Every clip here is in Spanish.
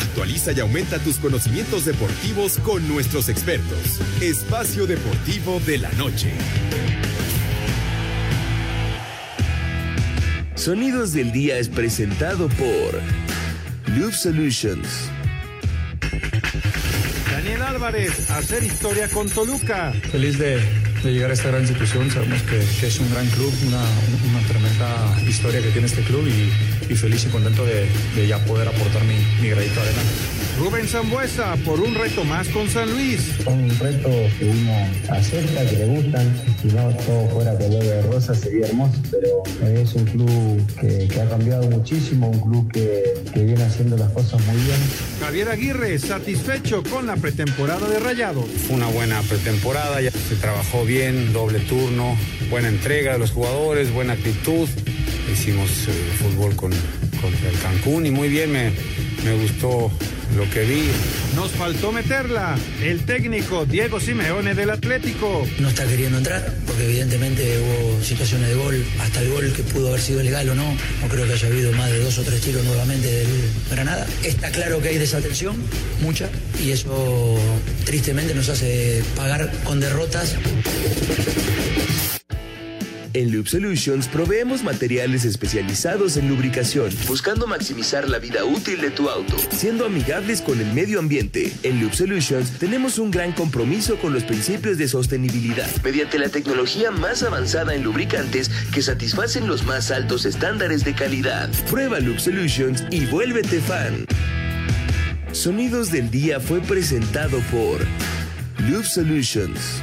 Actualiza y aumenta tus conocimientos deportivos con nuestros expertos. Espacio Deportivo de la Noche. Sonidos del Día es presentado por Loop Solutions. Daniel Álvarez, hacer historia con Toluca. Feliz de, de llegar a esta gran institución. Sabemos que, que es un gran club, una, una, tremenda historia que tiene este club y, y feliz y contento de, de, ya poder aportar mi, mi granito de arena. Rubén Zambuesa, por un reto más con San Luis. Un reto que uno acepta, que le gustan. Si no todo fuera color de rosa sería hermoso, pero es un club que, que ha cambiado muchísimo, un club que, que, viene haciendo las cosas muy bien. Javier Aguirre, satisfecho con la pretemporada de Rayados. Fue una buena pretemporada, ya se trabajó bien, doble turno, buena entrega de los jugadores, buena actitud. Hicimos eh, fútbol con, contra el Cancún y muy bien, me, me gustó lo que vi. Nos faltó meterla. El técnico Diego Simeone del Atlético. No está queriendo entrar porque evidentemente hubo situaciones de gol. Hasta el gol que pudo haber sido legal o no. No creo que haya habido más de dos o tres tiros nuevamente del Granada. Está claro que hay desatención, mucha. Y eso tristemente nos hace pagar con derrotas. En Loop Solutions proveemos materiales especializados en lubricación, buscando maximizar la vida útil de tu auto, siendo amigables con el medio ambiente. En Loop Solutions tenemos un gran compromiso con los principios de sostenibilidad, mediante la tecnología más avanzada en lubricantes que satisfacen los más altos estándares de calidad. Prueba Loop Solutions y vuélvete fan. Sonidos del Día fue presentado por Loop Solutions.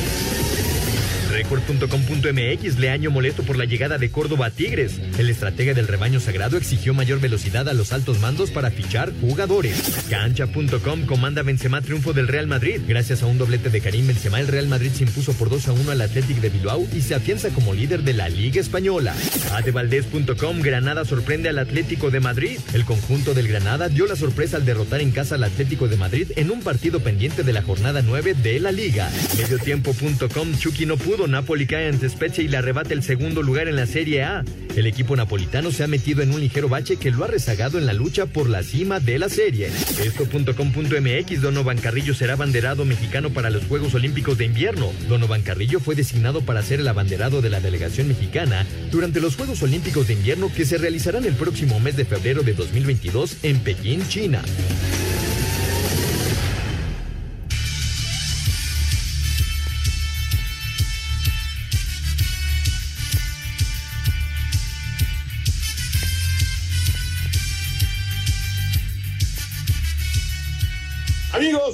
Record.com.mx le año molesto por la llegada de Córdoba a Tigres. El estratega del rebaño sagrado exigió mayor velocidad a los altos mandos para fichar jugadores. Cancha.com comanda Benzema triunfo del Real Madrid. Gracias a un doblete de Karim Benzema, el Real Madrid se impuso por 2 a 1 al Athletic de Bilbao y se afianza como líder de la Liga Española. Adevaldez.com Granada sorprende al Atlético de Madrid. El conjunto del Granada dio la sorpresa al derrotar en casa al Atlético de Madrid en un partido pendiente de la jornada 9 de la Liga. Mediotiempo.com Chucky no pudo Napoli cae ante Spezia y le arrebata el segundo lugar en la Serie A. El equipo napolitano se ha metido en un ligero bache que lo ha rezagado en la lucha por la cima de la serie. Esto.com.mx Donovan Carrillo será abanderado mexicano para los Juegos Olímpicos de Invierno. Donovan Carrillo fue designado para ser el abanderado de la delegación mexicana durante los Juegos Olímpicos de Invierno que se realizarán el próximo mes de febrero de 2022 en Pekín, China.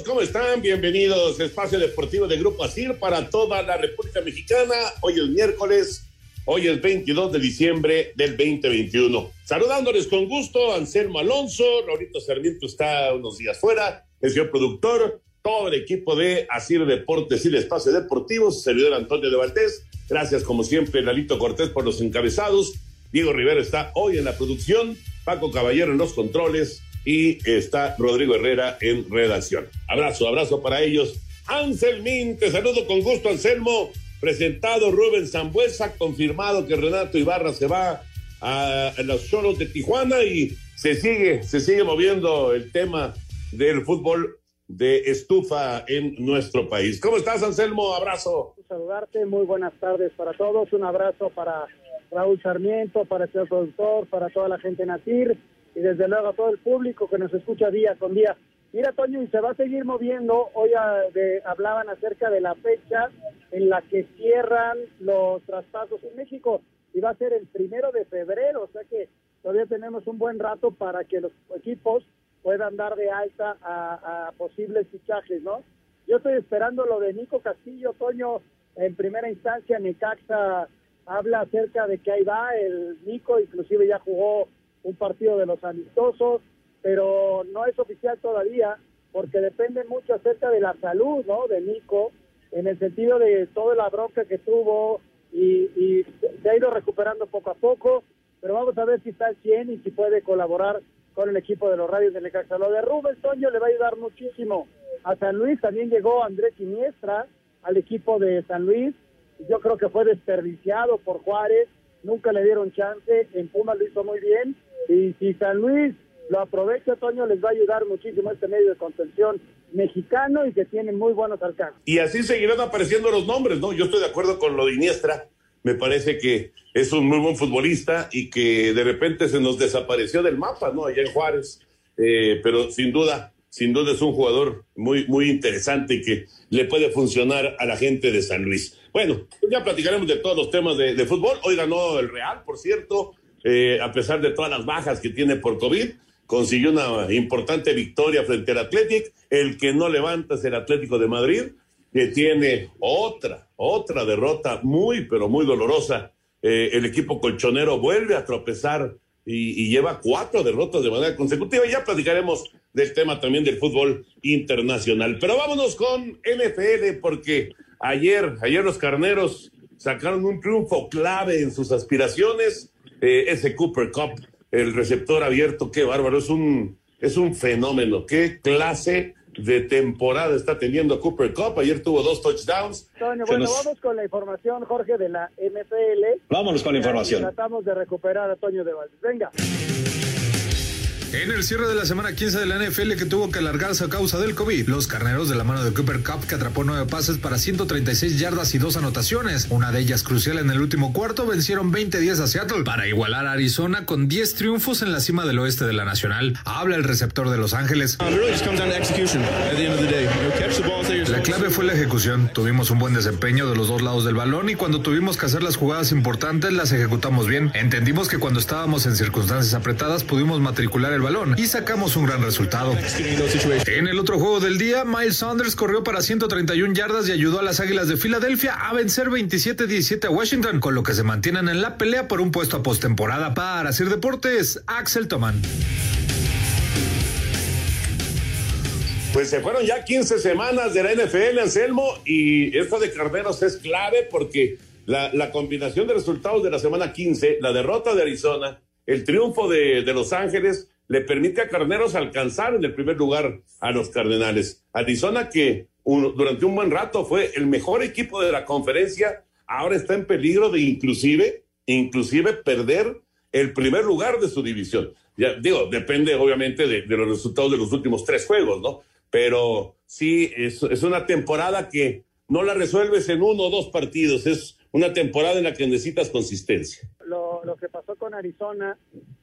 ¿Cómo están? Bienvenidos a Espacio Deportivo de Grupo Asir para toda la República Mexicana. Hoy es miércoles, hoy es 22 de diciembre del 2021. Saludándoles con gusto, Anselmo Alonso, Laurito Sarmiento está unos días fuera, el señor productor, todo el equipo de Asir Deportes y el Espacio Deportivo, su servidor Antonio de Valdés. Gracias, como siempre, Lalito Cortés por los encabezados. Diego Rivera está hoy en la producción, Paco Caballero en los controles y está Rodrigo Herrera en redacción. Abrazo, abrazo para ellos. Anselmín, te saludo con gusto, Anselmo. Presentado Rubén Zambuesa, confirmado que Renato Ibarra se va a, los solos de Tijuana y se sigue, se sigue moviendo el tema del fútbol de estufa en nuestro país. ¿Cómo estás, Anselmo? Abrazo. Saludarte, muy buenas tardes para todos. Un abrazo para Raúl Sarmiento, para el señor productor, para toda la gente en Asir y desde luego a todo el público que nos escucha día con día. Mira, Toño, y se va a seguir moviendo. Hoy a, de, hablaban acerca de la fecha en la que cierran los traspasos en México y va a ser el primero de febrero, o sea que todavía tenemos un buen rato para que los equipos puedan dar de alta a, a posibles fichajes, ¿no? Yo estoy esperando lo de Nico Castillo, Toño, en primera instancia, Necaxa habla acerca de que ahí va el Nico, inclusive ya jugó un partido de los amistosos, pero no es oficial todavía porque depende mucho acerca de la salud, ¿no? De Nico, en el sentido de toda la bronca que tuvo y, se ha ido recuperando poco a poco, pero vamos a ver si está al 100 y si puede colaborar con el equipo de los radios de Necaxa. Lo de Rubén Toño le va a ayudar muchísimo a San Luis. También llegó Andrés Siniestra al equipo de San Luis. Yo creo que fue desperdiciado por Juárez. Nunca le dieron chance. En Puma lo hizo muy bien. Y si San Luis lo aprovecha, Toño, les va a ayudar muchísimo este medio de contención mexicano y que tiene muy buenos alcances. Y así seguirán apareciendo los nombres, ¿no? Yo estoy de acuerdo con lo de Iniestra me parece que es un muy buen futbolista y que de repente se nos desapareció del mapa, ¿no? Allá en Juárez. Eh, pero sin duda, sin duda es un jugador muy, muy interesante y que le puede funcionar a la gente de San Luis. Bueno, pues ya platicaremos de todos los temas de, fútbol. Hoy ganó el Real, por cierto, eh, a pesar de todas las bajas que tiene por COVID. Consiguió una importante victoria frente al Athletic. El que no levanta es el Atlético de Madrid que tiene otra, otra derrota muy, pero muy dolorosa. Eh, el equipo colchonero vuelve a tropezar y, lleva cuatro derrotas de manera consecutiva. Ya platicaremos del tema también del fútbol internacional. Pero vámonos con NFL porque ayer, ayer los carneros sacaron un triunfo clave en sus aspiraciones. Eh, ese Cooper Cup, el receptor abierto, qué bárbaro, es un, es un fenómeno, qué clase de temporada está teniendo Cooper Cup. Ayer tuvo dos touchdowns. bueno, vamos con la información, Jorge, de la NFL. Vámonos con la información. Tratamos de recuperar a Toño de Valdez. Venga. En el cierre de la semana 15 de la NFL que tuvo que alargarse a causa del COVID, los carneros de la mano de Cooper Cup que atrapó nueve pases para 136 yardas y dos anotaciones, una de ellas crucial en el último cuarto, vencieron 20-10 a Seattle para igualar a Arizona con 10 triunfos en la cima del oeste de la Nacional. Habla el receptor de Los Ángeles. La clave fue la ejecución. Tuvimos un buen desempeño de los dos lados del balón y cuando tuvimos que hacer las jugadas importantes las ejecutamos bien. Entendimos que cuando estábamos en circunstancias apretadas pudimos matricular el balón y sacamos un gran resultado. En el otro juego del día, Miles Saunders corrió para 131 yardas y ayudó a las Águilas de Filadelfia a vencer 27-17 a Washington, con lo que se mantienen en la pelea por un puesto a postemporada. Para Sir Deportes, Axel Toman. Pues se fueron ya 15 semanas de la NFL, Anselmo, y esto de Carneros es clave porque la, combinación de resultados de la semana 15, la derrota de Arizona, el triunfo de Los Ángeles, le permite a Carneros alcanzar en el primer lugar a los Cardenales. Arizona que durante un buen rato fue el mejor equipo de la conferencia, ahora está en peligro de inclusive, inclusive perder el primer lugar de su división. Ya digo, depende obviamente de, los resultados de los últimos tres juegos, ¿no? Pero sí, es, es una temporada que no la resuelves en uno o dos partidos, es una temporada en la que necesitas consistencia. Lo, lo que pasó con Arizona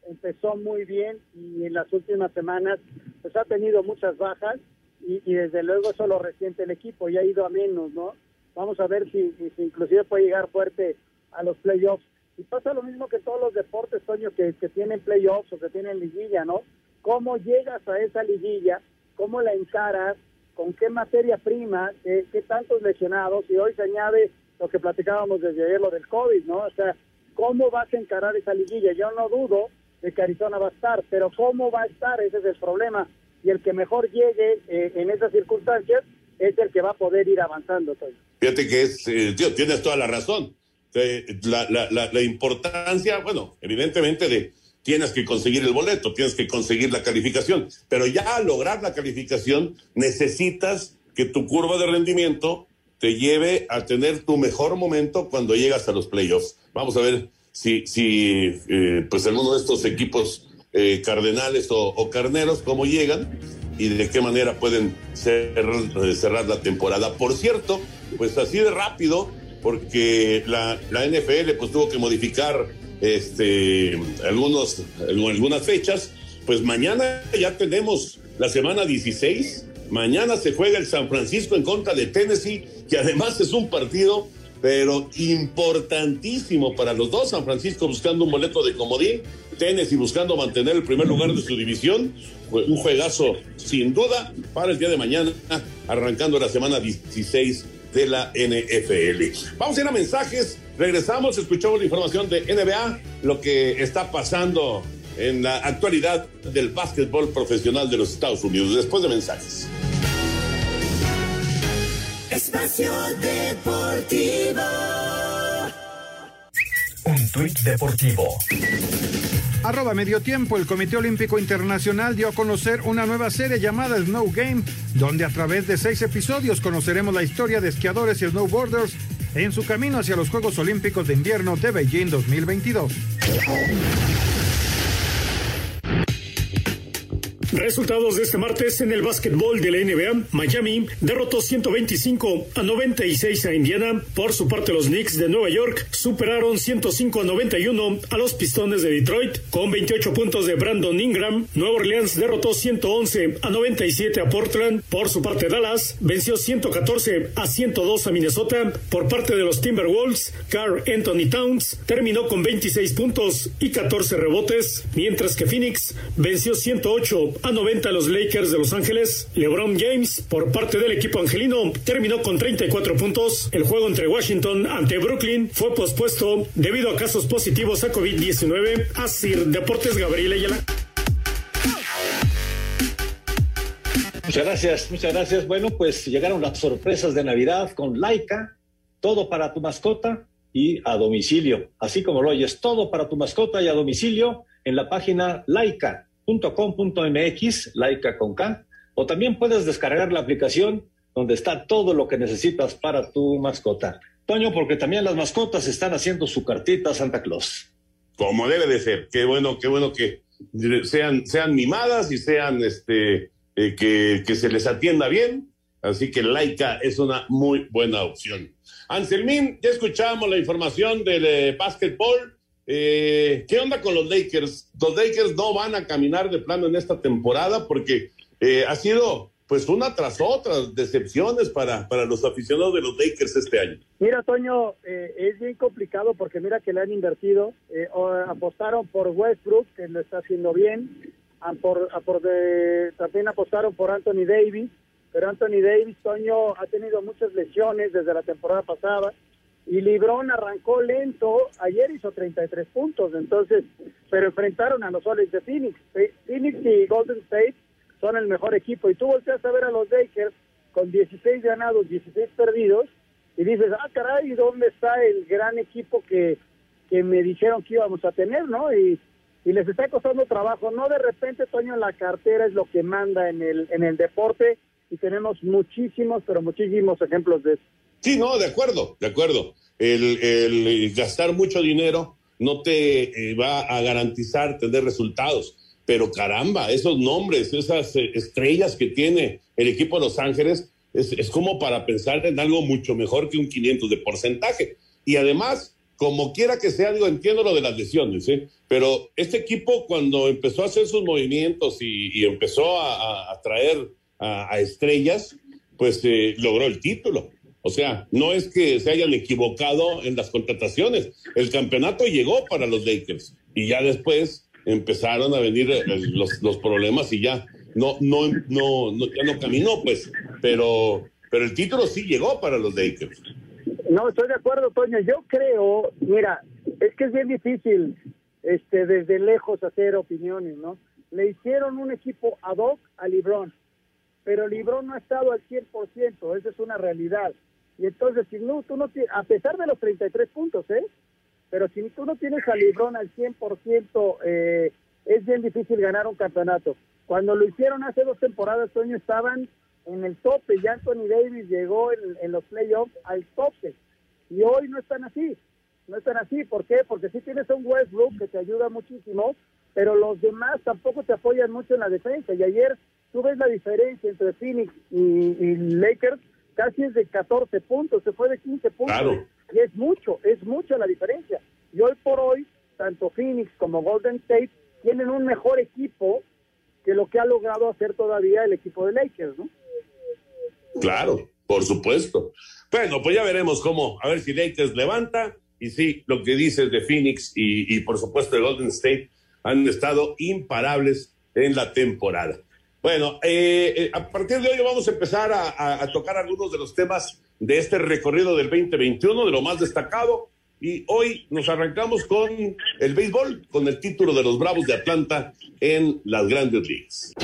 empezó muy bien y en las últimas semanas pues ha tenido muchas bajas y, desde luego eso lo resiente el equipo y ha ido a menos, ¿no? Vamos a ver si, inclusive puede llegar fuerte a los playoffs. Y pasa lo mismo que todos los deportes, Toño, que, que tienen playoffs o que tienen liguilla, ¿no? ¿Cómo llegas a esa liguilla? ¿Cómo la encaras? ¿Con qué materia prima? ¿Qué, qué tantos lesionados? Y hoy se añade lo que platicábamos desde ayer, lo del COVID, ¿no? O sea, ¿cómo vas a encarar esa liguilla? Yo no dudo de que Arizona va a estar, pero ¿cómo va a estar? Ese es el problema. Y el que mejor llegue eh, en esas circunstancias es el que va a poder ir avanzando. Fíjate que es, eh, tío, tienes toda la razón. La, la, la, importancia, bueno, evidentemente de tienes que conseguir el boleto, tienes que conseguir la calificación, pero ya al lograr la calificación necesitas que tu curva de rendimiento te lleve a tener tu mejor momento cuando llegas a los playoffs. Vamos a ver si, si eh, pues alguno de estos equipos eh, cardenales o, carneros, cómo llegan y de qué manera pueden cerrar, cerrar la temporada. Por cierto, pues así de rápido, porque la, la NFL pues tuvo que modificar este, algunos, algunas fechas, pues mañana ya tenemos la semana 16, mañana se juega el San Francisco en contra de Tennessee, que además es un partido pero importantísimo para los dos. San Francisco buscando un boleto de comodín, Tennessee buscando mantener el primer lugar de su división. Un juegazo sin duda para el día de mañana, arrancando la semana 16 de la NFL. Vamos a ir a mensajes, regresamos, escuchamos la información de NBA, lo que está pasando en la actualidad del básquetbol profesional de los Estados Unidos. Después de mensajes. Espacio Deportivo. Un tuit deportivo. Arroba medio tiempo, el Comité Olímpico Internacional dio a conocer una nueva serie llamada Snow Game, donde a través de seis episodios conoceremos la historia de esquiadores y snowboarders en su camino hacia los Juegos Olímpicos de Invierno de Beijing 2022. Resultados de este martes en el básquetbol de la NBA. Miami derrotó 125 a 96 a Indiana. Por su parte, los Knicks de Nueva York superaron 105 a 91 a los Pistones de Detroit con 28 puntos de Brandon Ingram. Nueva Orleans derrotó 111 a 97 a Portland. Por su parte, Dallas venció 114 a 102 a Minnesota. Por parte de los Timberwolves, Carl Anthony Towns terminó con 26 puntos y 14 rebotes, mientras que Phoenix venció 108 a 90 a los Lakers de Los Ángeles. LeBron James, por parte del equipo angelino, terminó con 34 puntos. El juego entre Washington ante Brooklyn fue pospuesto debido a casos positivos a COVID-19. Así, Deportes Gabriel Ayala. Muchas gracias, muchas gracias. Bueno, pues llegaron las sorpresas de Navidad con Laika, todo para tu mascota y a domicilio. Así como lo oyes, todo para tu mascota y a domicilio en la página Laika .com.mx, laica con K, o también puedes descargar la aplicación donde está todo lo que necesitas para tu mascota. Toño, porque también las mascotas están haciendo su cartita a Santa Claus. Como debe de ser. Qué bueno, qué bueno que sean, sean mimadas y sean este eh, que, que, se les atienda bien. Así que Laika es una muy buena opción. Anselmín, ya escuchamos la información del eh, básquetbol. Eh, ¿Qué onda con los Lakers? Los Lakers no van a caminar de plano en esta temporada porque eh, ha sido pues una tras otra decepciones para, para los aficionados de los Lakers este año. Mira, Toño, eh, es bien complicado porque mira que le han invertido, eh, apostaron por Westbrook, que lo está haciendo bien, por, por de, también apostaron por Anthony Davis, pero Anthony Davis, Toño, ha tenido muchas lesiones desde la temporada pasada y Librón arrancó lento, ayer hizo 33 puntos, entonces, pero enfrentaron a los soles de Phoenix. Phoenix y Golden State son el mejor equipo y tú volteas a ver a los Lakers con 16 ganados, 16 perdidos y dices, ah, caray, ¿dónde está el gran equipo que, que me dijeron que íbamos a tener, no? Y, y les está costando trabajo, no de repente, Toño, la cartera es lo que manda en el, en el deporte y tenemos muchísimos, pero muchísimos ejemplos de eso. Sí, no, de acuerdo, de acuerdo. El, gastar mucho dinero no te eh, va a garantizar tener resultados. Pero caramba, esos nombres, esas eh, estrellas que tiene el equipo de Los Ángeles, es, es, como para pensar en algo mucho mejor que un 500 de porcentaje. Y además, como quiera que sea, digo, entiendo lo de las lesiones, ¿eh? pero este equipo cuando empezó a hacer sus movimientos y, empezó a, traer a, a, estrellas, pues eh, logró el título. O sea, no es que se hayan equivocado en las contrataciones. El campeonato llegó para los Lakers y ya después empezaron a venir eh, los, los problemas y ya no, no, no, ya no caminó, pues. Pero, pero el título sí llegó para los Lakers. No, estoy de acuerdo, Toño. Yo creo, mira, es que es bien difícil este, desde lejos hacer opiniones, ¿no? Le hicieron un equipo ad hoc a Librón, pero Librón no ha estado al 100%, esa es una realidad. Y entonces, si no, tú no a pesar de los 33 puntos, ¿eh? Pero si tú no tienes a Librón al 100%, eh, es bien difícil ganar un campeonato. Cuando lo hicieron hace dos temporadas, Toño, estaban en el tope y Anthony Davis llegó en, en, los playoffs al tope. Y hoy no están así. No están así. ¿Por qué? Porque sí tienes a un Westbrook que te ayuda muchísimo, pero los demás tampoco te apoyan mucho en la defensa. Y ayer tú ves la diferencia entre Phoenix y Lakers casi es de 14 puntos, se fue de 15 puntos. Claro. Y es mucho, es mucho la diferencia. Y hoy por hoy, tanto Phoenix como Golden State tienen un mejor equipo que lo que ha logrado hacer todavía el equipo de Lakers, ¿no? Claro, por supuesto. Bueno, pues ya veremos cómo, a ver si Lakers levanta. Y sí, lo que dices de Phoenix y, y por supuesto de Golden State han estado imparables en la temporada. Bueno, eh, eh, a partir de hoy vamos a empezar a, a, a, tocar algunos de los temas de este recorrido del 2021, de lo más destacado. y hoy nos arrancamos con el béisbol, con el título de los Bravos de Atlanta en las grandes ligas.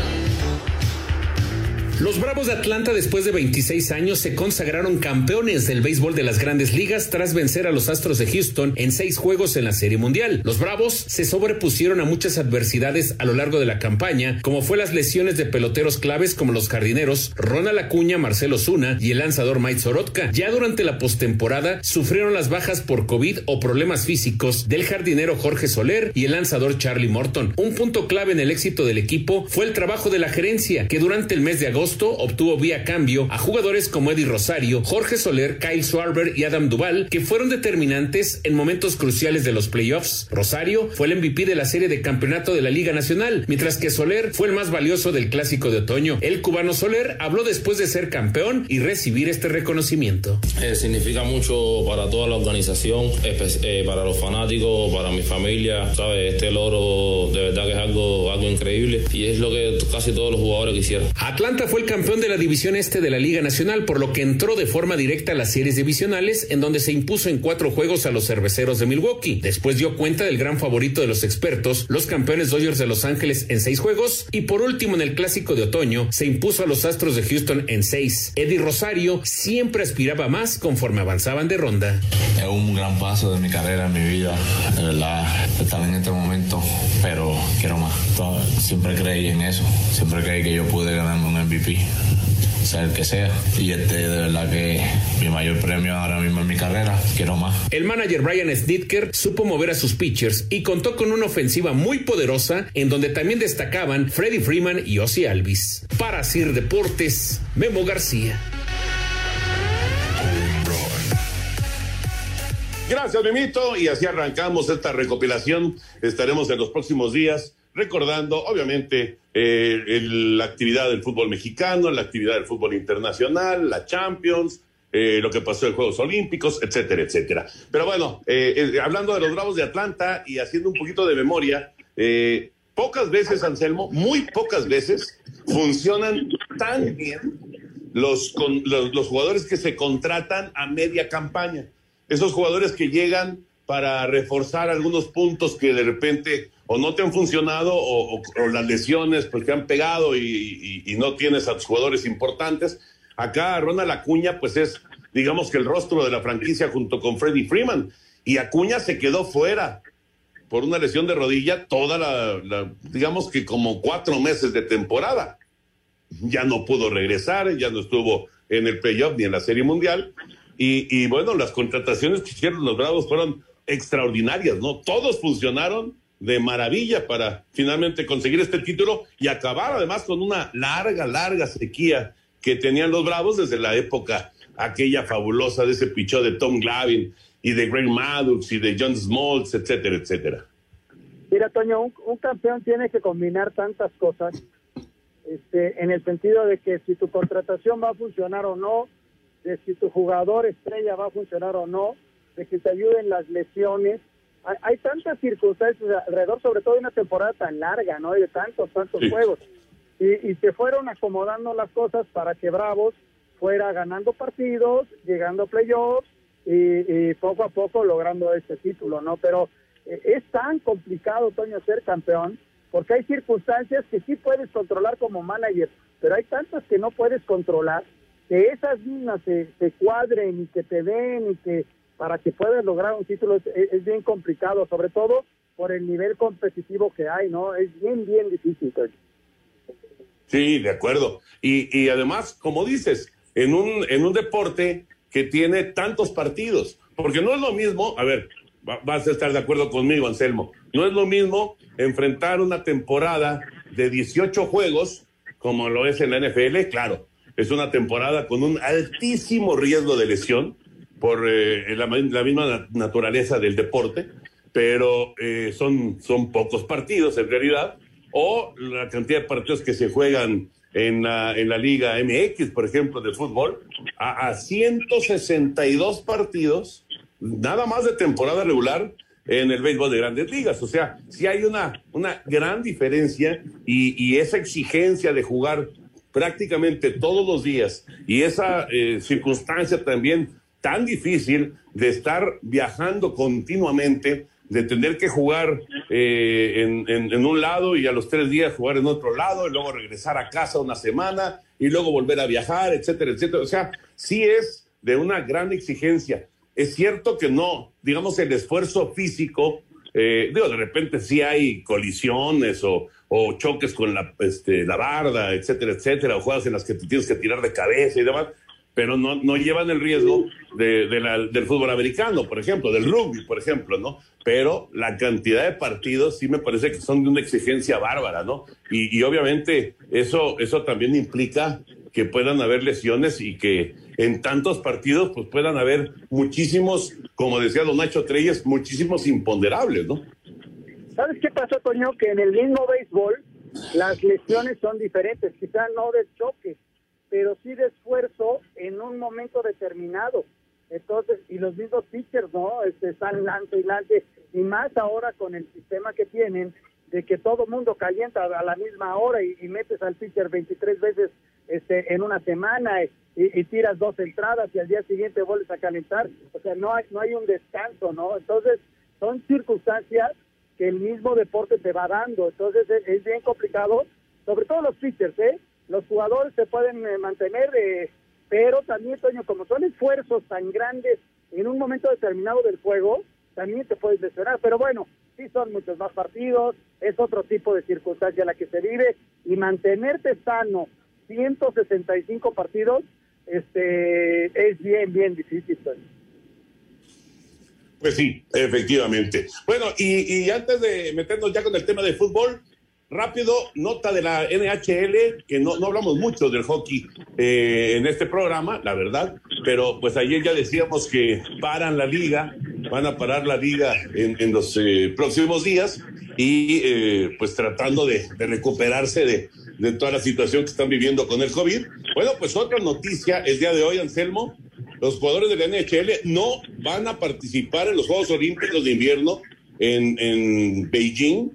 Los Bravos de Atlanta después de 26 años se consagraron campeones del béisbol de las grandes ligas tras vencer a los Astros de Houston en seis juegos en la Serie Mundial. Los Bravos se sobrepusieron a muchas adversidades a lo largo de la campaña, como fue las lesiones de peloteros claves como los jardineros Ronald Acuña, Marcelo Zuna y el lanzador Mike Sorotka. Ya durante la postemporada sufrieron las bajas por COVID o problemas físicos del jardinero Jorge Soler y el lanzador Charlie Morton. Un punto clave en el éxito del equipo fue el trabajo de la gerencia, que durante el mes de agosto obtuvo vía cambio a jugadores como Eddie Rosario, Jorge Soler, Kyle Schwarber y Adam Duval, que fueron determinantes en momentos cruciales de los playoffs. Rosario fue el MVP de la serie de campeonato de la Liga Nacional, mientras que Soler fue el más valioso del clásico de otoño. El cubano Soler habló después de ser campeón y recibir este reconocimiento. Eh, significa mucho para toda la organización, eh, para los fanáticos, para mi familia. ¿sabes? Este logro de verdad que es algo, algo increíble y es lo que casi todos los jugadores quisieron. Atlanta fue el campeón de la división este de la Liga Nacional, por lo que entró de forma directa a las series divisionales, en donde se impuso en cuatro juegos a los cerveceros de Milwaukee. Después dio cuenta del gran favorito de los expertos, los campeones Dodgers de Los Ángeles en seis juegos, y por último en el clásico de otoño se impuso a los Astros de Houston en seis. Eddie Rosario siempre aspiraba más conforme avanzaban de ronda. Es un gran paso de mi carrera, en mi vida, de verdad, estar en este momento, pero quiero más. Siempre creí en eso, siempre creí que yo pude ganarme un MVP sea el que sea. Y este de verdad que mi mayor premio ahora mismo en mi carrera. Quiero más. El manager Brian Snitker supo mover a sus pitchers y contó con una ofensiva muy poderosa en donde también destacaban Freddie Freeman y Ozzy Alvis. Para Sir Deportes, Memo García. Gracias, Memito. Y así arrancamos esta recopilación. Estaremos en los próximos días recordando, obviamente, eh, la actividad del fútbol mexicano, la actividad del fútbol internacional, la Champions, eh, lo que pasó en Juegos Olímpicos, etcétera, etcétera. Pero bueno, eh, hablando de los Bravos de Atlanta y haciendo un poquito de memoria, pocas veces, Anselmo, muy pocas veces funcionan tan bien los, los, los jugadores que se contratan a media campaña. Esos jugadores que llegan para reforzar algunos puntos que de repente o no te han funcionado o, las lesiones pues te han pegado y, no tienes a tus jugadores importantes. Acá Ronald Acuña pues es digamos que el rostro de la franquicia junto con Freddie Freeman y Acuña se quedó fuera por una lesión de rodilla toda la, digamos que como cuatro meses de temporada. Ya no pudo regresar, ya no estuvo en el playoff ni en la Serie Mundial. Y, y bueno, las contrataciones que hicieron los Bravos fueron extraordinarias, ¿no? Todos funcionaron de maravilla para finalmente conseguir este título y acabar además con una larga, larga sequía que tenían los Bravos desde la época aquella fabulosa de ese pichó de Tom Glavin y de Greg Maddux y de John Smoltz, etcétera, etcétera. Mira, Toño, un, campeón tiene que combinar tantas cosas este, en el sentido de que si tu contratación va a funcionar o no, de si tu jugador estrella va a funcionar o no, de que te ayuden las lesiones, hay, tantas circunstancias alrededor, sobre todo de una temporada tan larga, ¿no? Y de tantos, tantos juegos. Y, se fueron acomodando las cosas para que Bravos fuera ganando partidos, llegando a playoffs y, poco a poco logrando este título, ¿no? Pero eh, es tan complicado, Toño, ser campeón, porque hay circunstancias que sí puedes controlar como manager, pero hay tantas que no puedes controlar, que esas mismas se, se cuadren y que te den y que para que puedas lograr un título es, bien complicado, sobre todo por el nivel competitivo que hay, ¿no? Es bien, bien difícil. Sí, de acuerdo. Y, y además, como dices, en un, en un deporte que tiene tantos partidos, porque no es lo mismo, a ver, vas a estar de acuerdo conmigo, Anselmo, no es lo mismo enfrentar una temporada de 18 juegos como lo es en la NFL, claro, es una temporada con un altísimo riesgo de lesión, por eh, la, misma naturaleza del deporte, pero eh, son, son pocos partidos en realidad, o la cantidad de partidos que se juegan en la, en la Liga MX, por ejemplo, de fútbol, a, a 162 partidos, nada más de temporada regular, en el béisbol de grandes ligas. O sea, sí hay una, una gran diferencia y, esa exigencia de jugar prácticamente todos los días y esa eh, circunstancia también tan difícil de estar viajando continuamente, de tener que jugar eh, en, un lado y a los tres días jugar en otro lado y luego regresar a casa una semana y luego volver a viajar, etcétera, etcétera. O sea, sí es de una gran exigencia. Es cierto que no, digamos, el esfuerzo físico, eh, digo, de repente sí hay colisiones o, o choques con la, este, la barda, etcétera, etcétera, o jugadas en las que te tienes que tirar de cabeza y demás, pero no, no llevan el riesgo de, del fútbol americano, por ejemplo, del rugby, por ejemplo, ¿no? Pero la cantidad de partidos sí me parece que son de una exigencia bárbara, ¿no? Y, y obviamente eso, eso también implica que puedan haber lesiones y que en tantos partidos pues puedan haber muchísimos, como decía don Nacho Treyes, muchísimos imponderables, ¿no? ¿Sabes qué pasó, Toño? Que en el mismo béisbol las lesiones son diferentes, quizás no de choque, pero sí de esfuerzo en un momento determinado. Entonces, y los mismos pitchers, ¿no? Este, están lance y lance, y más ahora con el sistema que tienen, de que todo mundo calienta a la misma hora y, metes al pitcher 23 veces este, en una semana y, y, tiras dos entradas y al día siguiente vuelves a calentar. O sea, no hay, no hay un descanso, ¿no? Entonces, son circunstancias que el mismo deporte te va dando. Entonces es, bien complicado, sobre todo los pitchers, ¿eh? Los jugadores se pueden eh, mantener, eh, pero también, Toño, como son esfuerzos tan grandes en un momento determinado del juego, también te puedes lesionar. Pero bueno, sí son muchos más partidos, es otro tipo de circunstancia la que se vive y mantenerte sano 165 partidos este es bien, bien difícil. Toño. Pues sí, efectivamente. Bueno, y, antes de meternos ya con el tema de fútbol, rápido, nota de la NHL, que no, no hablamos mucho del hockey eh, en este programa, la verdad, pero pues ayer ya decíamos que paran la liga, van a parar la liga en, los eh, próximos días y eh, pues tratando de, de recuperarse de, de toda la situación que están viviendo con el COVID. Bueno, pues otra noticia el día de hoy, Anselmo, los jugadores de la NHL no van a participar en los Juegos Olímpicos de Invierno en, en Beijing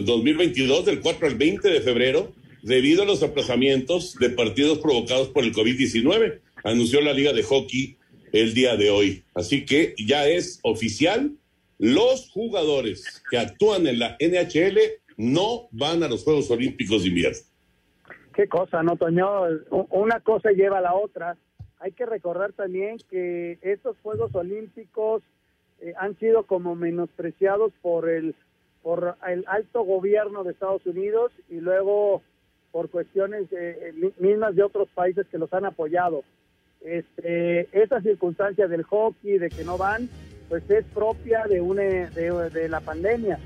2022 del 4 al 20 de febrero debido a los aplazamientos de partidos provocados por el COVID-19, anunció la Liga de Hockey el día de hoy. Así que ya es oficial, los jugadores que actúan en la NHL no van a los Juegos Olímpicos de Invierno. Qué cosa, ¿no, Toño? Una cosa lleva a la otra hay que recordar también que estos Juegos Olímpicos eh, han sido como menospreciados por el por el alto gobierno de Estados Unidos y luego por cuestiones eh, mismas de otros países que los han apoyado. Este, esa circunstancia del hockey, de que no van, pues es propia de, una, de, la pandemia.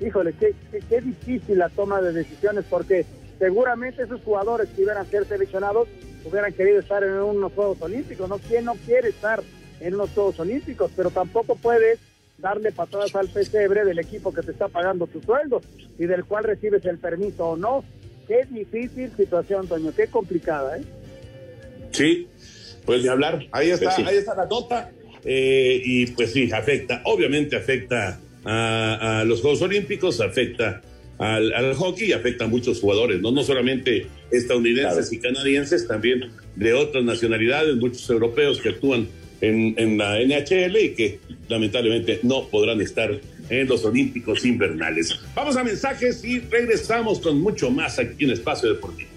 Híjole, qué, qué, difícil la toma de decisiones, porque seguramente esos jugadores que a ser seleccionados hubieran querido estar en unos Juegos Olímpicos, ¿no? ¿Quién no quiere estar en unos Juegos Olímpicos? Pero tampoco puedes darle patadas al pesebre del equipo que te está pagando tus sueldos y del cual recibes el permiso o no. Qué difícil situación, Toño, qué complicada, ¿eh? Sí, pues de hablar. Ahí está, ahí está la nota. Eh, y pues sí, afecta, obviamente afecta a, a los Juegos Olímpicos, afecta al, hockey y afecta a muchos jugadores, no, no solamente estadounidenses y canadienses, también de otras nacionalidades, muchos europeos que actúan en, en, la NHL y que lamentablemente no podrán estar en los Olímpicos Invernales. Vamos a mensajes y regresamos con mucho más aquí en Espacio Deportivo.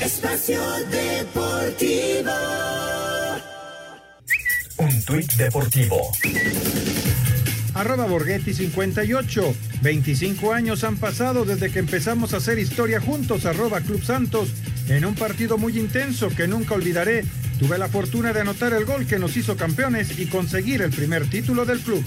Espacio Deportivo. Un tuit deportivo. Arroba Borghetti 58. 25 años han pasado desde que empezamos a hacer historia juntos. Arroba Club Santos. En un partido muy intenso que nunca olvidaré. Tuve la fortuna de anotar el gol que nos hizo campeones y conseguir el primer título del club.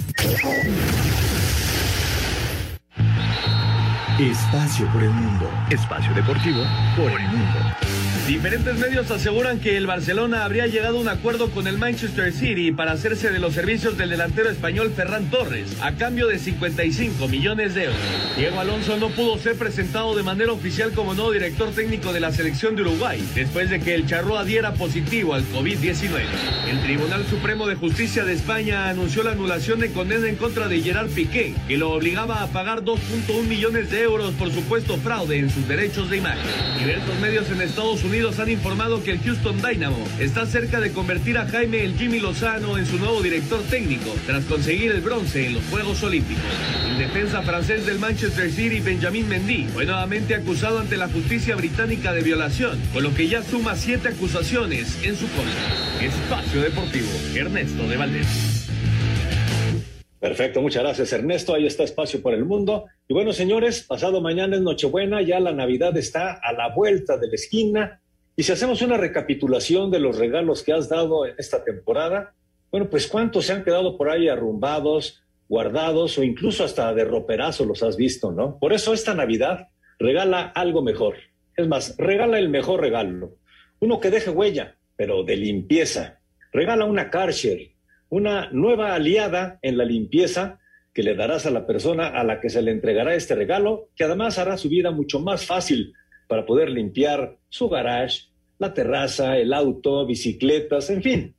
Espacio por el mundo. Espacio deportivo por el mundo. Diferentes medios aseguran que el Barcelona habría llegado a un acuerdo con el Manchester City para hacerse de los servicios del delantero español Ferran Torres a cambio de 55 millones de euros. Diego Alonso no pudo ser presentado de manera oficial como nuevo director técnico de la selección de Uruguay después de que el Charro adhiera positivo al COVID-19. El Tribunal Supremo de Justicia de España anunció la anulación de condena en contra de Gerard Piqué, que lo obligaba a pagar 2.1 millones de euros por supuesto fraude en sus derechos de imagen. Diversos medios en Estados Unidos han informado que el Houston Dynamo está cerca de convertir a Jaime el Jimmy Lozano en su nuevo director técnico tras conseguir el bronce en los Juegos Olímpicos. El defensa francés del Manchester City, Benjamin Mendy, fue nuevamente acusado ante la justicia británica de violación, con lo que ya suma siete acusaciones en su contra. Espacio Deportivo, Ernesto de Valdés. Perfecto, muchas gracias Ernesto. Ahí está espacio por el mundo. Y bueno, señores, pasado mañana es Nochebuena, ya la Navidad está a la vuelta de la esquina. Y si hacemos una recapitulación de los regalos que has dado en esta temporada, bueno, pues cuántos se han quedado por ahí arrumbados, guardados o incluso hasta de roperazo los has visto, ¿no? Por eso esta Navidad regala algo mejor. Es más, regala el mejor regalo. Uno que deje huella, pero de limpieza. Regala una Karcher una nueva aliada en la limpieza que le darás a la persona a la que se le entregará este regalo, que además hará su vida mucho más fácil para poder limpiar su garage, la terraza, el auto, bicicletas, en fin,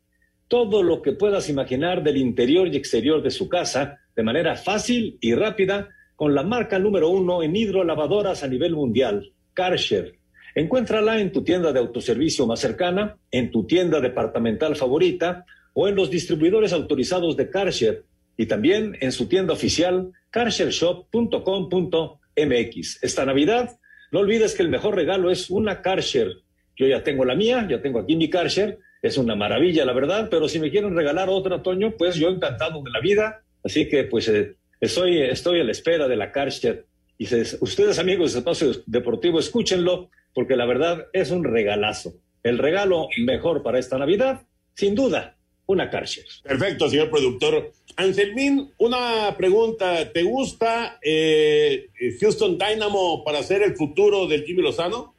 todo lo que puedas imaginar del interior y exterior de su casa de manera fácil y rápida con la marca número uno en hidrolavadoras a nivel mundial, Karcher. Encuéntrala en tu tienda de autoservicio más cercana, en tu tienda departamental favorita o en los distribuidores autorizados de Karcher y también en su tienda oficial carshareshop.com.mx. Esta Navidad, no olvides que el mejor regalo es una Karcher. Yo ya tengo la mía, ya tengo aquí mi Karcher, es una maravilla, la verdad, pero si me quieren regalar otra, Toño, pues yo encantado de la vida. Así que pues eh, estoy, estoy a la espera de la Karcher. Y ustedes, amigos de Espacio Deportivo, escúchenlo, porque la verdad es un regalazo. El regalo mejor para esta Navidad, sin duda, una cárcel. Perfecto, señor productor. Anselmín, una pregunta. ¿Te gusta eh, Houston Dynamo para ser el futuro del Jimmy Lozano?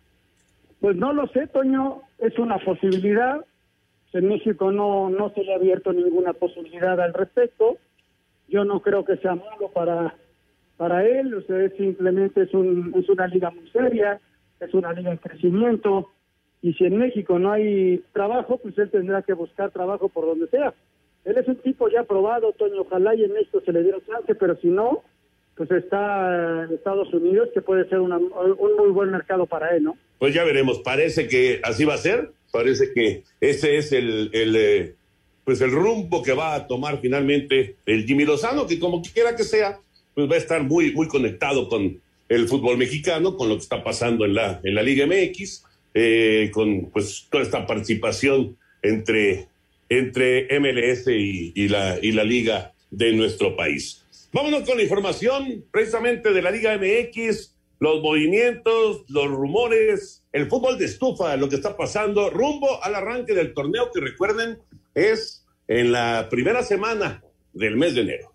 Pues no lo sé, Toño. Es una posibilidad. En México no, no se le ha abierto ninguna posibilidad al respecto. Yo no creo que sea malo para, para él. O sea, simplemente es, un, es una liga muy seria, es una liga en crecimiento y si en México no hay trabajo, pues él tendrá que buscar trabajo por donde sea. Él es un tipo ya probado, Toño, ojalá y en México se le diera chance, pero si no, pues está en Estados Unidos, que puede ser un muy buen mercado para él, ¿no? Pues ya veremos, parece que así va a ser, parece que ese es el, el eh, pues el rumbo que va a tomar finalmente el Jimmy Lozano, que como quiera que sea, pues va a estar muy, muy conectado con el fútbol mexicano, con lo que está pasando en la, en la Liga MX eh, con pues toda esta participación entre, entre MLS y, la, y la liga de nuestro país. Vámonos con la información precisamente de la Liga MX, los movimientos, los rumores, el fútbol de estufa, lo que está pasando rumbo al arranque del torneo que recuerden es en la primera semana del mes de enero.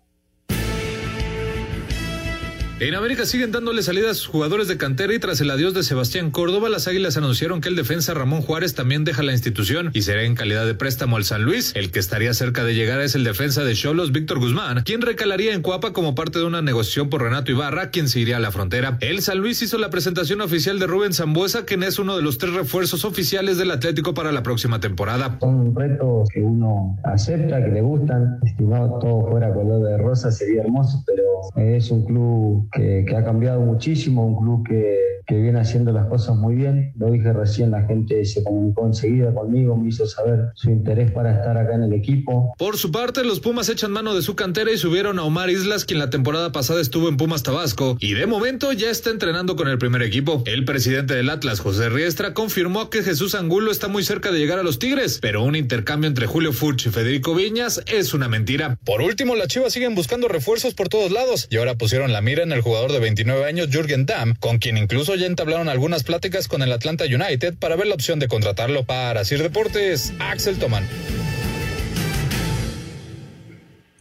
En América siguen dándole salida a sus jugadores de cantera y tras el adiós de Sebastián Córdoba, las Águilas anunciaron que el defensa Ramón Juárez también deja la institución y será en calidad de préstamo al San Luis. El que estaría cerca de llegar es el defensa de Cholos, Víctor Guzmán, quien recalaría en Cuapa como parte de una negociación por Renato Ibarra, quien se iría a la frontera. El San Luis hizo la presentación oficial de Rubén Zambuesa, quien es uno de los tres refuerzos oficiales del Atlético para la próxima temporada. Son retos que uno acepta, que le gustan. No todo fuera color de rosa sería hermoso, pero es un club que, ha cambiado muchísimo, un club que, que, viene haciendo las cosas muy bien. Lo dije recién, la gente se comunicó enseguida conmigo, me hizo saber su interés para estar acá en el equipo. Por su parte, los Pumas echan mano de su cantera y subieron a Omar Islas, quien la temporada pasada estuvo en Pumas Tabasco y de momento ya está entrenando con el primer equipo. El presidente del Atlas, José Riestra, confirmó que Jesús Angulo está muy cerca de llegar a los Tigres, pero un intercambio entre Julio Furch y Federico Viñas es una mentira. Por último, las Chivas siguen buscando refuerzos por todos lados y ahora pusieron la mira en el jugador de 29 años Jürgen Damm, con quien incluso ya entablaron algunas pláticas con el Atlanta United para ver la opción de contratarlo. Para Sir Deportes, Axel Tomán.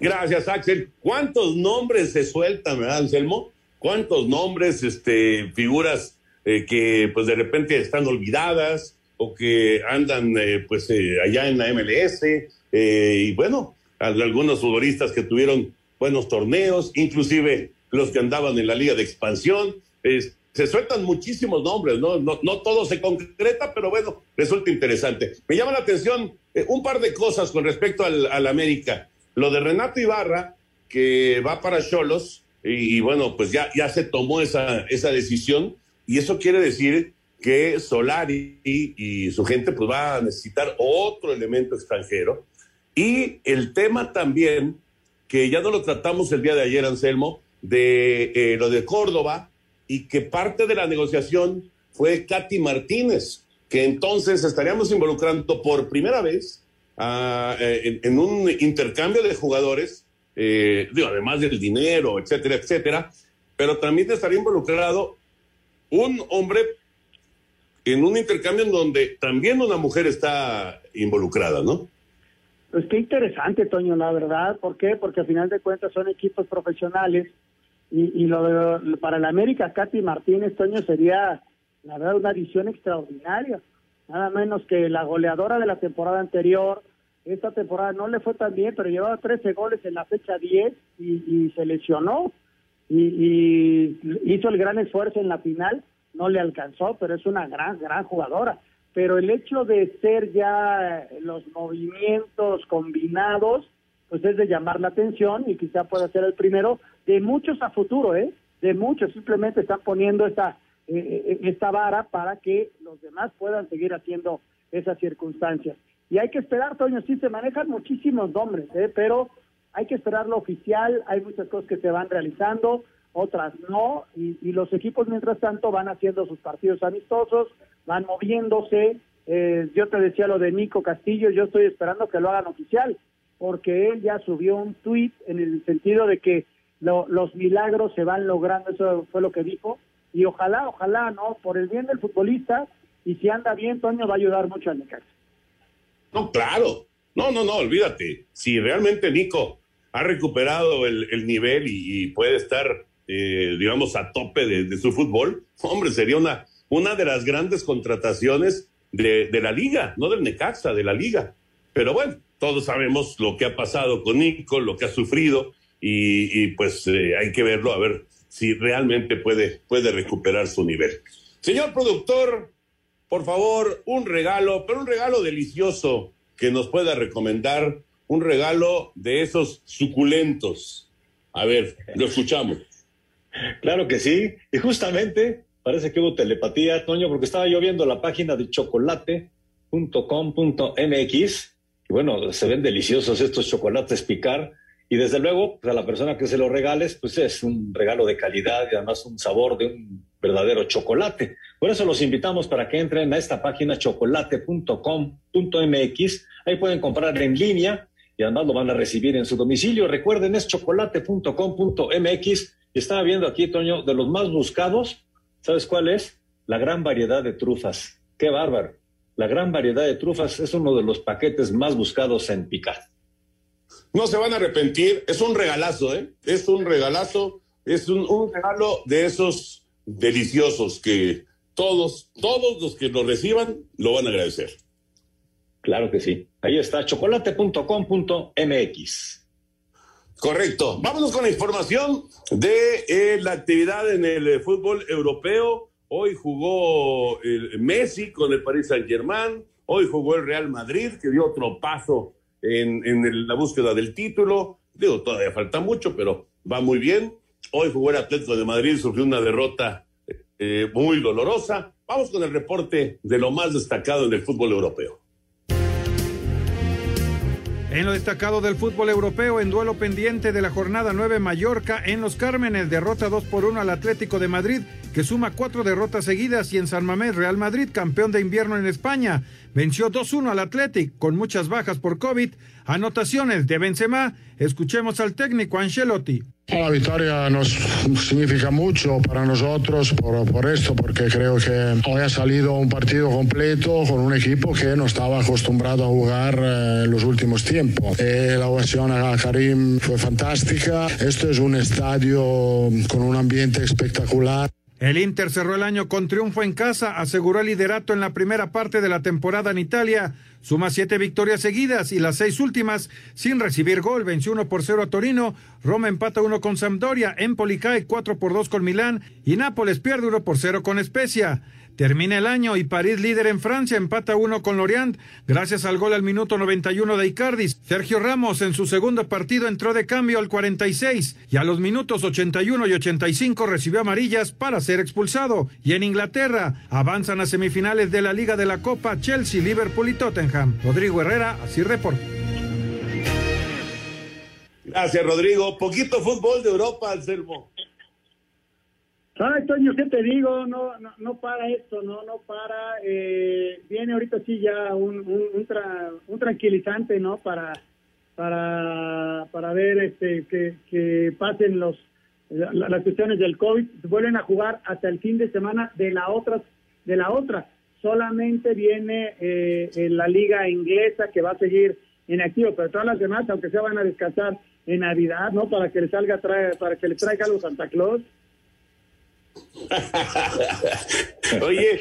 Gracias, Axel. ¿Cuántos nombres se sueltan, verdad, Anselmo? ¿Cuántos nombres, este, figuras eh, que pues de repente están olvidadas o que andan eh, pues eh, allá en la MLS? y bueno, algunos futbolistas que tuvieron buenos torneos, inclusive los que andaban en la liga de expansión. se sueltan muchísimos nombres, ¿no? ¿no? No, todo se concreta, pero bueno, resulta interesante. Me llama la atención eh, un par de cosas con respecto al, América. Lo de Renato Ibarra, que va para Cholos, y, bueno, pues ya, ya se tomó esa, esa decisión y eso quiere decir que Solari y, su gente pues va a necesitar otro elemento extranjero. Y el tema también, que ya no lo tratamos el día de ayer, Anselmo, de eh, lo de Córdoba, y que parte de la negociación fue Katy Martínez, que entonces estaríamos involucrando por primera vez eh, en, un intercambio de jugadores, eh, digo, además del dinero, etcétera, etcétera, pero también estaría involucrado un hombre en un intercambio en donde también una mujer está involucrada, ¿no? Pues qué interesante, Toño, la verdad. ¿Por qué? Porque al final de cuentas son equipos profesionales y, lo para el América, Katy Martínez, Toño, sería, la verdad, una adición extraordinaria. Nada menos que la goleadora de la temporada anterior. Esta temporada no le fue tan bien, pero llevaba 13 goles en la fecha 10 y, y se lesionó y, hizo el gran esfuerzo en la final, no le alcanzó, pero es una gran, gran jugadora. Pero el hecho de ser ya los movimientos combinados, pues es de llamar la atención y quizá pueda ser el primero de muchos a futuro, ¿eh? De muchos, simplemente están poniendo esta, eh, eh, esta vara para que los demás puedan seguir haciendo esas circunstancias. Y hay que esperar, Toño, sí se manejan muchísimos nombres, ¿eh? Pero hay que esperar lo oficial, hay muchas cosas que se van realizando, otras no, y, los equipos mientras tanto van haciendo sus partidos amistosos, van moviéndose. Eh, yo te decía lo de Nico Castillo, yo estoy esperando que lo hagan oficial, porque él ya subió un tuit en el sentido de que los milagros se van logrando, eso fue lo que dijo, y ojalá, ojalá, ¿no? Por el bien del futbolista, y si anda bien, Toño va a ayudar mucho al Necaxa. No, claro. No, no, no, olvídate. Si realmente Nico ha recuperado el, nivel y, puede estar, eh, digamos, a tope de, su fútbol, hombre, sería una, una de las grandes contrataciones de, la liga, no del Necaxa, de la liga. Pero bueno, todos sabemos lo que ha pasado con Nico, lo que ha sufrido, y, pues eh, hay que verlo a ver si realmente puede, puede recuperar su nivel. Señor productor, por favor, un regalo, pero un regalo delicioso que nos pueda recomendar un regalo de esos suculentos. A ver, lo escuchamos. Claro que sí. Y justamente parece que hubo telepatía, Toño, porque estaba yo viendo la página de chocolate.com.mx. Y bueno, se ven deliciosos estos chocolates picar. Y desde luego, a la persona que se lo regales, pues es un regalo de calidad y además un sabor de un verdadero chocolate. Por eso los invitamos para que entren a esta página chocolate.com.mx. Ahí pueden comprar en línea y además lo van a recibir en su domicilio. Recuerden, es chocolate.com.mx. Estaba viendo aquí, Toño, de los más buscados, ¿sabes cuál es? La gran variedad de trufas. ¡Qué bárbaro! La gran variedad de trufas es uno de los paquetes más buscados en Picar. No se van a arrepentir, es un regalazo, ¿eh? Es un regalazo, es un, un regalo de esos deliciosos que todos, todos los que lo reciban lo van a agradecer. Claro que sí. Ahí está, chocolate.com.mx. Correcto. Vámonos con la información de eh, la actividad en el eh, fútbol europeo. Hoy jugó el Messi con el Paris Saint Germain. Hoy jugó el Real Madrid, que dio otro paso en, la búsqueda del título. Digo, todavía falta mucho, pero va muy bien. Hoy jugó el Atlético de Madrid, sufrió una derrota eh, muy dolorosa. Vamos con el reporte de lo más destacado en el fútbol europeo. En lo destacado del fútbol europeo, en duelo pendiente de la jornada 9, Mallorca en Los Cármenes derrota 2 por 1 al Atlético de Madrid, que suma cuatro derrotas seguidas, y en San Mamés, Real Madrid, campeón de invierno en España, venció 2-1 al Atlético con muchas bajas por COVID. Anotaciones de Benzema. Escuchemos al técnico Ancelotti. La victoria nos significa mucho para nosotros por, esto, porque creo que hoy ha salido un partido completo con un equipo que no estaba acostumbrado a jugar eh, los últimos tiempos. Eh, la ovación a Karim fue fantástica. Esto es un estadio con un ambiente espectacular. El Inter cerró el año con triunfo en casa, aseguró el liderato en la primera parte de la temporada en Italia, suma siete victorias seguidas y las seis últimas sin recibir gol, venció uno por cero a Torino, Roma empata uno con Sampdoria, Empoli cae cuatro por dos con Milán y Nápoles pierde uno por cero con Especia. Termina el año y París líder en Francia empata uno con Lorient gracias al gol al minuto 91 de Icardi. Sergio Ramos en su segundo partido entró de cambio al 46 y a los minutos 81 y 85 recibió amarillas para ser expulsado. Y en Inglaterra avanzan a semifinales de la Liga de la Copa Chelsea, Liverpool y Tottenham. Rodrigo Herrera, así reporta. Gracias, Rodrigo. Poquito fútbol de Europa, Anselmo. Ay, Toño, ¿qué te digo? No, no, no para esto, no, no para. Eh, viene ahorita sí ya un, un, un, tranquilizante, ¿no? Para, para, para ver este, que, que pasen los, las cuestiones del COVID. Vuelven a jugar hasta el fin de semana de la otra, de la otra. Solamente viene eh, la liga inglesa que va a seguir en activo, pero todas las demás, aunque se van a descansar en Navidad, ¿no? Para que le salga, trae, para que le traiga algo Santa Claus. Oye,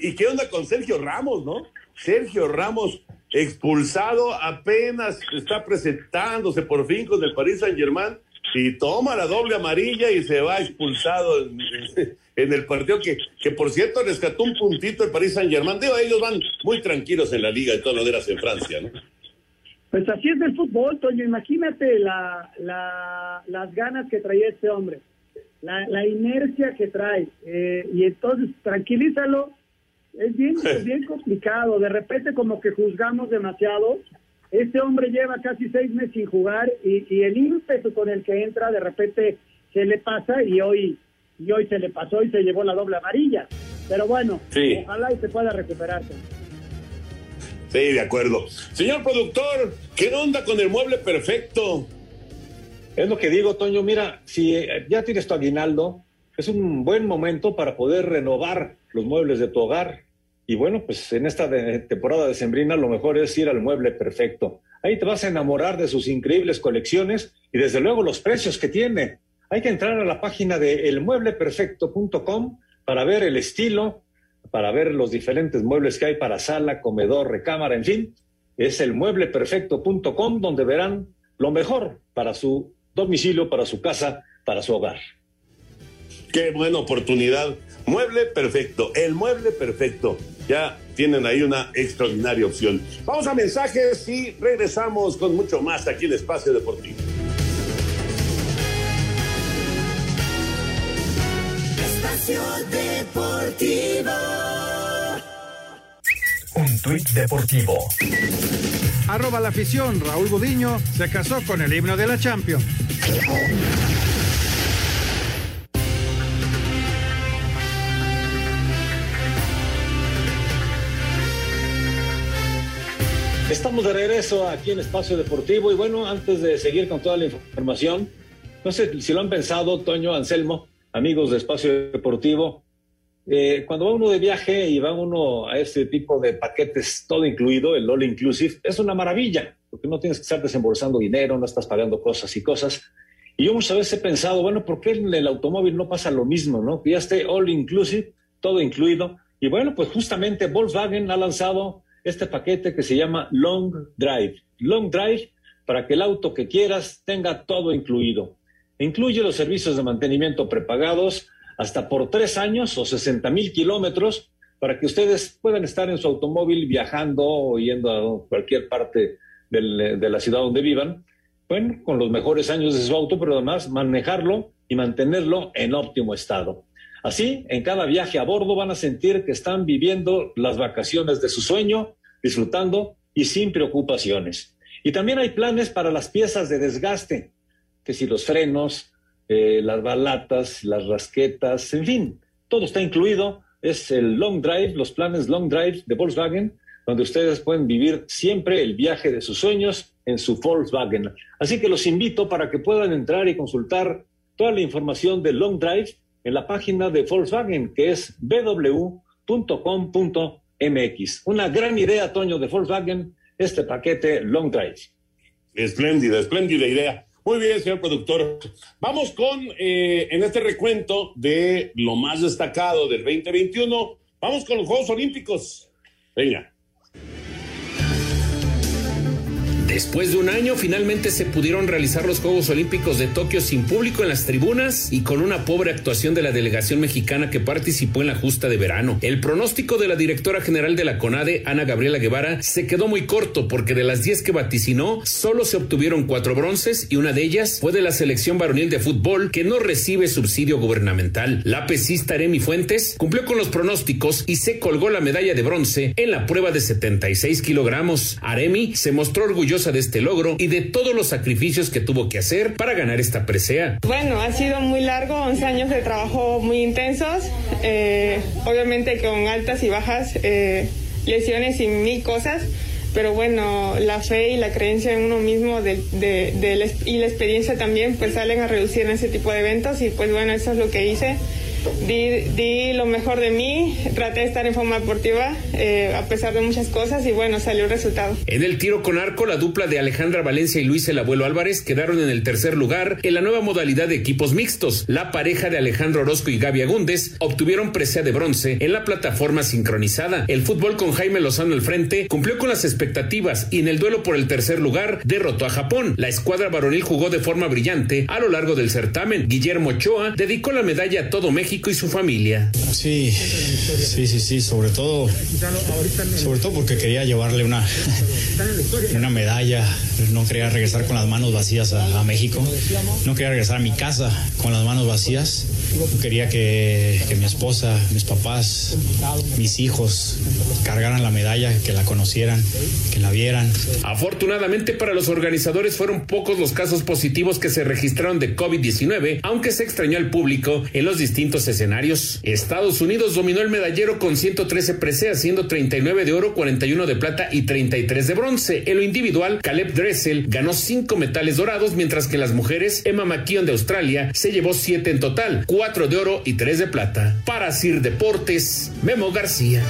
¿y, qué onda con Sergio Ramos, no? Sergio Ramos expulsado apenas está presentándose por fin con el Paris Saint Germain y toma la doble amarilla y se va expulsado en, el partido que, que por cierto rescató un puntito el Paris Saint Germain. Digo, ellos van muy tranquilos en la liga de todas maneras en Francia, ¿no? Pues así es el fútbol, Toño. Imagínate la, las ganas que traía este hombre, la, la inercia que trae. Eh, y entonces, tranquilízalo. Es bien, es bien complicado. De repente, como que juzgamos demasiado. Este hombre lleva casi seis meses sin jugar y, y el ímpetu con el que entra, de repente se le pasa y hoy, y hoy se le pasó y se llevó la doble amarilla. Pero bueno, ojalá y se pueda recuperarse. Sí, de acuerdo. Señor productor, ¿qué onda con el mueble perfecto? Es lo que digo, Toño. Mira, si eh, ya tienes tu aguinaldo, es un buen momento para poder renovar los muebles de tu hogar. Y bueno, pues en esta temporada de Sembrina lo mejor es ir al mueble perfecto. Ahí te vas a enamorar de sus increíbles colecciones y desde luego los precios que tiene. Hay que entrar a la página de elmuebleperfecto.com para ver el estilo, para ver los diferentes muebles que hay para sala, comedor, recámara, en fin. Es el muebleperfecto.com donde verán lo mejor para su domicilio, para su casa, para su hogar. Qué buena oportunidad. Mueble perfecto, el mueble perfecto. Ya tienen ahí una extraordinaria opción. Vamos a mensajes y regresamos con mucho más aquí en Espacio Deportivo. Deportivo. Un tuit deportivo. Arroba la afición, Raúl Gudiño se casó con el himno de la Champions. Estamos de regreso aquí en Espacio Deportivo y bueno, antes de seguir con toda la información, no sé si lo han pensado, Toño, Anselmo, amigos de Espacio Deportivo, eh, cuando va uno de viaje y va uno a este tipo de paquetes todo incluido, el all inclusive, es una maravilla, porque no tienes que estar desembolsando dinero, no estás pagando cosas y cosas. Y yo muchas veces he pensado, bueno, ¿por qué en el automóvil no pasa lo mismo, no? Que ya esté all inclusive, todo incluido. Y bueno, pues justamente Volkswagen ha lanzado este paquete que se llama Long Drive. Long Drive para que el auto que quieras tenga todo incluido. Incluye los servicios de mantenimiento prepagados hasta por tres años o 60 mil kilómetros para que ustedes puedan estar en su automóvil viajando o yendo a cualquier parte de la ciudad donde vivan, bueno, con los mejores años de su auto, pero además manejarlo y mantenerlo en óptimo estado. Así, en cada viaje a bordo van a sentir que están viviendo las vacaciones de su sueño, disfrutando y sin preocupaciones. Y también hay planes para las piezas de desgaste, que si los frenos, eh, las balatas, las rasquetas, en fin, todo está incluido. Es el Long Drive, los planes Long Drive de Volkswagen, donde ustedes pueden vivir siempre el viaje de sus sueños en su Volkswagen. Así que los invito para que puedan entrar y consultar toda la información de Long Drive en la página de Volkswagen, que es www.com.mx. Una gran idea, Toño, de Volkswagen, este paquete Long Drive. Espléndida, espléndida idea. Muy bien, señor productor. Vamos con, eh, en este recuento de lo más destacado del 2021, vamos con los Juegos Olímpicos. Venga. Después de un año, finalmente se pudieron realizar los Juegos Olímpicos de Tokio sin público en las tribunas y con una pobre actuación de la delegación mexicana que participó en la justa de verano. El pronóstico de la directora general de la CONADE, Ana Gabriela Guevara, se quedó muy corto porque de las 10 que vaticinó, solo se obtuvieron cuatro bronces y una de ellas fue de la selección varonil de fútbol que no recibe subsidio gubernamental. La pesista Aremi Fuentes cumplió con los pronósticos y se colgó la medalla de bronce en la prueba de 76 kilogramos. Aremi se mostró orgullosa de este logro y de todos los sacrificios que tuvo que hacer para ganar esta presea. Bueno, ha sido muy largo, 11 años de trabajo muy intensos, eh, obviamente con altas y bajas, eh, lesiones y mil cosas pero bueno, la fe y la creencia en uno mismo de, de, y la experiencia también pues salen a reducir en ese tipo de eventos y pues bueno, eso es lo que hice di, lo mejor de mí, traté de estar en forma deportiva eh, a pesar de muchas cosas y bueno, salió el resultado. En el tiro con arco, la dupla de Alejandra Valencia y Luis el Abuelo Álvarez quedaron en el tercer lugar en la nueva modalidad de equipos mixtos. La pareja de Alejandro Orozco y Gaby Agúndez obtuvieron presea de bronce en la plataforma sincronizada. El fútbol con Jaime Lozano al frente cumplió con las expectativas y en el duelo por el tercer lugar derrotó a Japón. La escuadra varonil jugó de forma brillante a lo largo del certamen. Guillermo Ochoa dedicó la medalla a todo México y su familia. Sí, sí, sí, sobre todo, sobre todo porque quería llevarle una, una medalla, no quería regresar con las manos vacías a, México, no quería regresar a mi casa con las manos vacías, quería que, mi esposa, mis papás, mis hijos cargaran la medalla, que la conocieran, que la vieran. Afortunadamente para los organizadores fueron pocos los casos positivos que se registraron de COVID-19, aunque se extrañó al público en los distintos escenarios. Estados Unidos dominó el medallero con 113 preseas, siendo 39 de oro, 41 de plata y 33 de bronce. En lo individual, Caleb Dressel ganó 5 metales dorados, mientras que las mujeres, Emma McKeon de Australia se llevó 7 en total, 4 de oro y 3 de plata. Para Sir Deportes, Memo García.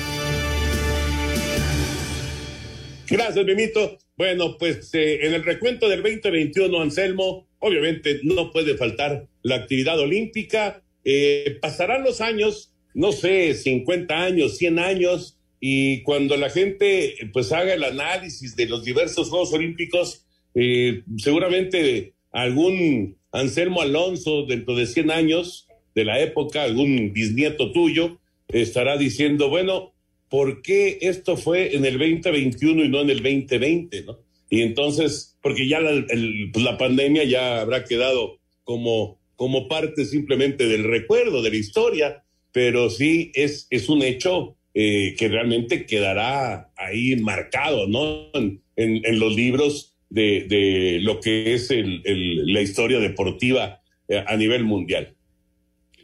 Gracias, Mimito. Bueno, pues eh, en el recuento del 2021, Anselmo, obviamente no puede faltar la actividad olímpica eh, pasarán los años, no sé, 50 años, 100 años, y cuando la gente pues haga el análisis de los diversos Juegos Olímpicos, eh, seguramente algún Anselmo Alonso dentro de 100 años de la época, algún bisnieto tuyo, estará diciendo, bueno, ¿por qué esto fue en el 2021 y no en el 2020? ¿no? Y entonces, porque ya la, pues, la pandemia ya habrá quedado como como parte simplemente del recuerdo, de la historia, pero sí es, es un hecho eh, que realmente quedará ahí marcado, ¿no? En, los libros de, lo que es la historia deportiva eh, a nivel mundial.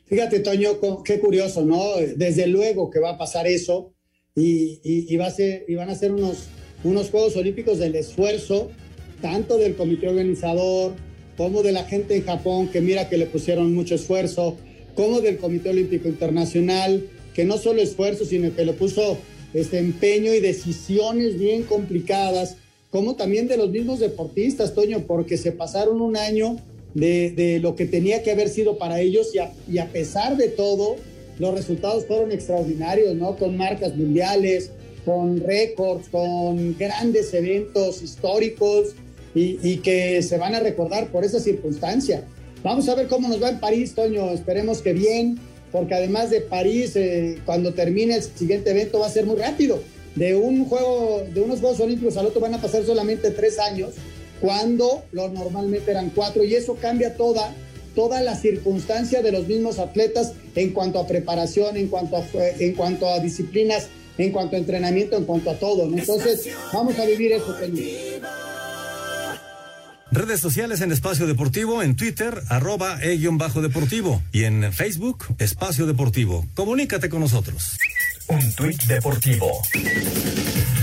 Fíjate, Toño, qué curioso, ¿no? Desde luego que va a pasar eso y, va a ser, y van a ser unos, unos Juegos Olímpicos del esfuerzo, tanto del comité organizador, como de la gente en Japón, que mira que le pusieron mucho esfuerzo, como del Comité Olímpico Internacional, que no solo esfuerzo, sino que le puso este empeño y decisiones bien complicadas, como también de los mismos deportistas, Toño, porque se pasaron un año de, lo que tenía que haber sido para ellos y a, y a pesar de todo, los resultados fueron extraordinarios, ¿no? Con marcas mundiales, con récords, con grandes eventos históricos y, que se van a recordar por esa circunstancia. Vamos a ver cómo nos va en París, Toño. Esperemos que bien, porque además de París, eh, cuando termine el siguiente evento va a ser muy rápido. De un juego, de unos Juegos Olímpicos al otro van a pasar solamente tres años, cuando lo normalmente eran cuatro, y eso cambia toda, toda la circunstancia de los mismos atletas en cuanto a preparación, en cuanto a, en cuanto a disciplinas, en cuanto a entrenamiento, en cuanto a todo. Entonces, vamos a vivir eso. Redes sociales en Espacio Deportivo, en Twitter, arroba e-deportivo y en Facebook, Espacio Deportivo. Comunícate con nosotros. Un tuit deportivo.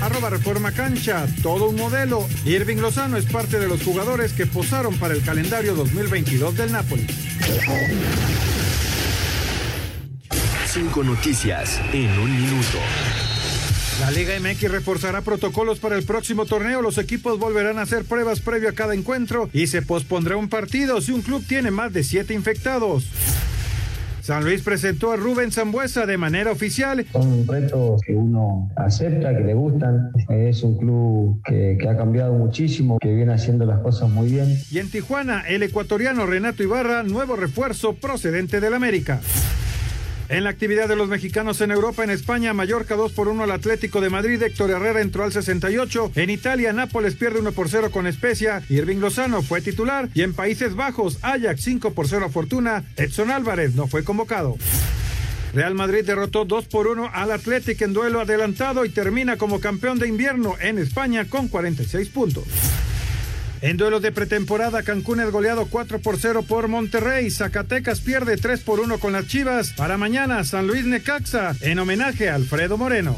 Arroba Reforma Cancha, todo un modelo. Irving Lozano es parte de los jugadores que posaron para el calendario 2022 del Napoli. Cinco noticias en un minuto. La Liga MX reforzará protocolos para el próximo torneo. Los equipos volverán a hacer pruebas previo a cada encuentro y se pospondrá un partido si un club tiene más de siete infectados. San Luis presentó a Rubén Zambuesa de manera oficial. Son retos que uno acepta, que le gustan. Es un club que, que ha cambiado muchísimo, que viene haciendo las cosas muy bien. Y en Tijuana, el ecuatoriano Renato Ibarra, nuevo refuerzo procedente del América. En la actividad de los mexicanos en Europa, en España, Mallorca 2 por 1 al Atlético de Madrid, Héctor Herrera entró al 68. En Italia, Nápoles pierde 1 por 0 con Especia, Irving Lozano fue titular. Y en Países Bajos, Ajax 5 por 0 a Fortuna, Edson Álvarez no fue convocado. Real Madrid derrotó 2 por 1 al Atlético en duelo adelantado y termina como campeón de invierno en España con 46 puntos. En duelos de pretemporada, Cancún es goleado 4 por 0 por Monterrey. Zacatecas pierde 3 por 1 con las Chivas. Para mañana, San Luis Necaxa, en homenaje a Alfredo Moreno.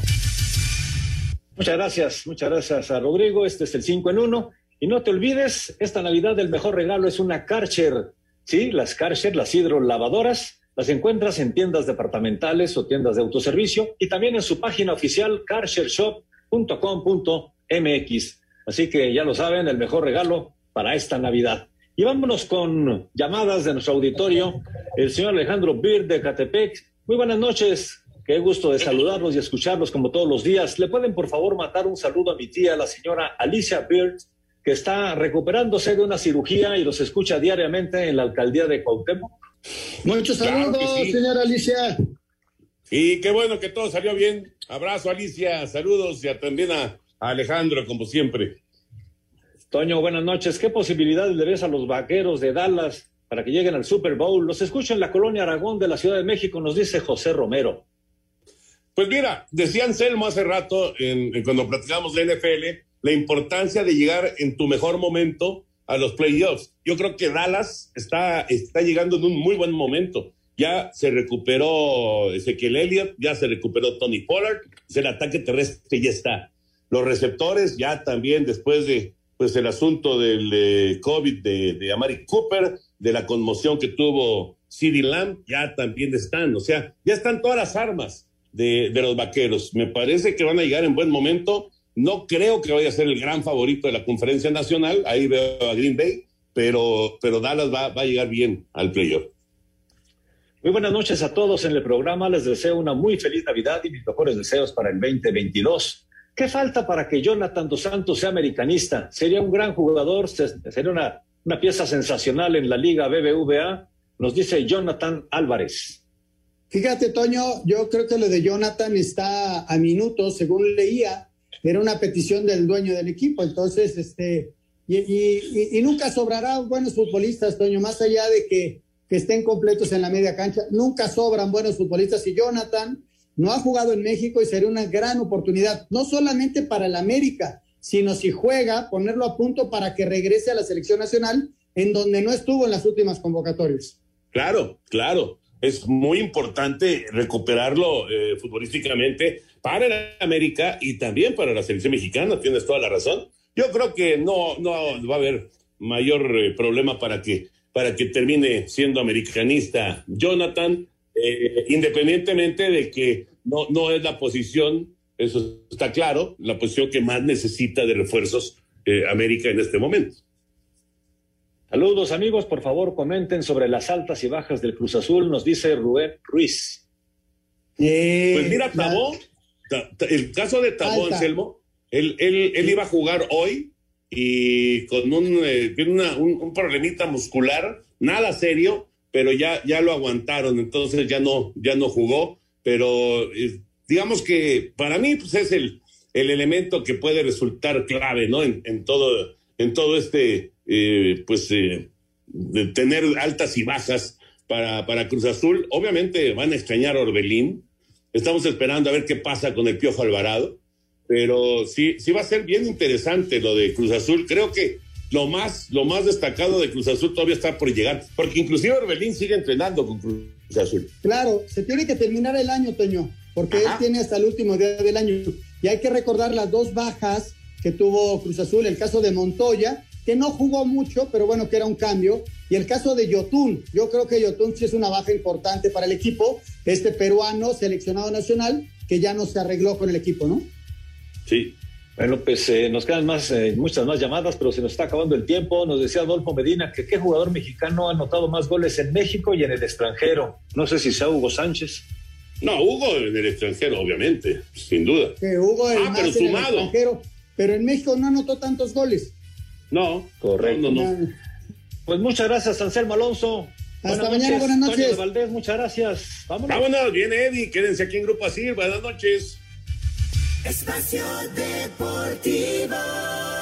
Muchas gracias, muchas gracias a Rodrigo. Este es el 5 en 1. Y no te olvides, esta Navidad el mejor regalo es una Karcher. Sí, las Karcher, las hidrolavadoras, las encuentras en tiendas departamentales o tiendas de autoservicio y también en su página oficial karchershop.com.mx. Así que ya lo saben, el mejor regalo para esta Navidad. Y vámonos con llamadas de nuestro auditorio. El señor Alejandro Bird de Catepec. Muy buenas noches. Qué gusto de saludarlos y escucharlos como todos los días. ¿Le pueden por favor matar un saludo a mi tía, la señora Alicia Bird, que está recuperándose de una cirugía y los escucha diariamente en la alcaldía de Cuauhtémoc? Muchos saludos, Claro que sí. señora Alicia. Y qué bueno que todo salió bien. Abrazo, Alicia. Saludos y también a a Alejandro, como siempre. Toño, buenas noches. ¿Qué posibilidades le ves a los vaqueros de Dallas para que lleguen al Super Bowl? Los escucho en la colonia Aragón de la Ciudad de México, nos dice José Romero. Pues mira, decía Anselmo hace rato, en, en cuando platicamos de NFL, la importancia de llegar en tu mejor momento a los playoffs. Yo creo que Dallas está, está llegando en un muy buen momento. Ya se recuperó Ezequiel Elliott, ya se recuperó Tony Pollard, el ataque terrestre ya está. Los receptores ya también después de pues el asunto del eh, COVID de, de Amari Cooper, de la conmoción que tuvo CeeDee Lamb, ya también están. O sea, ya están todas las armas de, de los vaqueros. Me parece que van a llegar en buen momento. No creo que vaya a ser el gran favorito de la conferencia nacional. Ahí veo a Green Bay, pero, pero Dallas va, va a llegar bien al playoff. Muy buenas noches a todos en el programa. Les deseo una muy feliz Navidad y mis mejores deseos para el 2022. ¿Qué falta para que Jonathan Dos Santos sea americanista? Sería un gran jugador, se- sería una, una pieza sensacional en la Liga BBVA, nos dice Jonathan Álvarez. Fíjate, Toño, yo creo que lo de Jonathan está a minutos, según leía, era una petición del dueño del equipo, entonces, este, y, nunca sobrará buenos futbolistas, Toño, más allá de que, que estén completos en la media cancha, nunca sobran buenos futbolistas y Jonathan no ha jugado en México y sería una gran oportunidad, no solamente para el América, sino si juega, ponerlo a punto para que regrese a la selección nacional, en donde no estuvo en las últimas convocatorias. Claro, claro. Es muy importante recuperarlo eh, futbolísticamente para el América y también para la selección mexicana. Tienes toda la razón. Yo creo que no, no va a haber mayor eh, problema para que, para que termine siendo americanista Jonathan, eh, independientemente de que no, no es la posición, eso está claro, la posición que más necesita de refuerzos eh, América en este momento. Saludos amigos, por favor comenten sobre las altas y bajas del Cruz Azul, nos dice Rubén Ruiz. Pues mira, Tabó, Ta- Ta- el caso de Tabó, Alta. Anselmo, él, él, él iba a jugar hoy y con un, eh, tiene una- un, un problemita muscular, nada serio, pero ya, ya lo aguantaron, entonces ya no, ya no jugó, pero eh, digamos que para mí pues es el, el elemento que puede resultar clave, ¿no? En, en todo, en todo este, eh, pues, eh, de tener altas y bajas para, para Cruz Azul. Obviamente van a extrañar a Orbelín. Estamos esperando a ver qué pasa con el Piojo Alvarado. Pero sí, sí va a ser bien interesante lo de Cruz Azul. Creo que lo más, lo más destacado de Cruz Azul todavía está por llegar, porque inclusive Orbelín sigue entrenando con Cruz Azul. Claro, se tiene que terminar el año, Toño, porque él tiene hasta el último día del año. Y hay que recordar las dos bajas que tuvo Cruz Azul, el caso de Montoya, que no jugó mucho, pero bueno, que era un cambio, y el caso de Yotun. Yo creo que Yotun sí es una baja importante para el equipo, este peruano seleccionado nacional, que ya no se arregló con el equipo, ¿no? Sí. Bueno, pues eh, nos quedan más, eh, muchas más llamadas, pero se nos está acabando el tiempo. Nos decía Adolfo Medina que qué jugador mexicano ha anotado más goles en México y en el extranjero. No sé si sea Hugo Sánchez. No, Hugo en el extranjero, obviamente, sin duda. Que Hugo el Ah, más pero en el sumado. extranjero, pero en México no anotó tantos goles. No, correcto. No, no, no. Pues muchas gracias, Anselmo Alonso. Hasta mañana, buenas noches. Valdés, muchas gracias. Vámonos. Vámonos, viene Eddie, quédense aquí en Grupo Asir, buenas noches. Espacio Deportivo.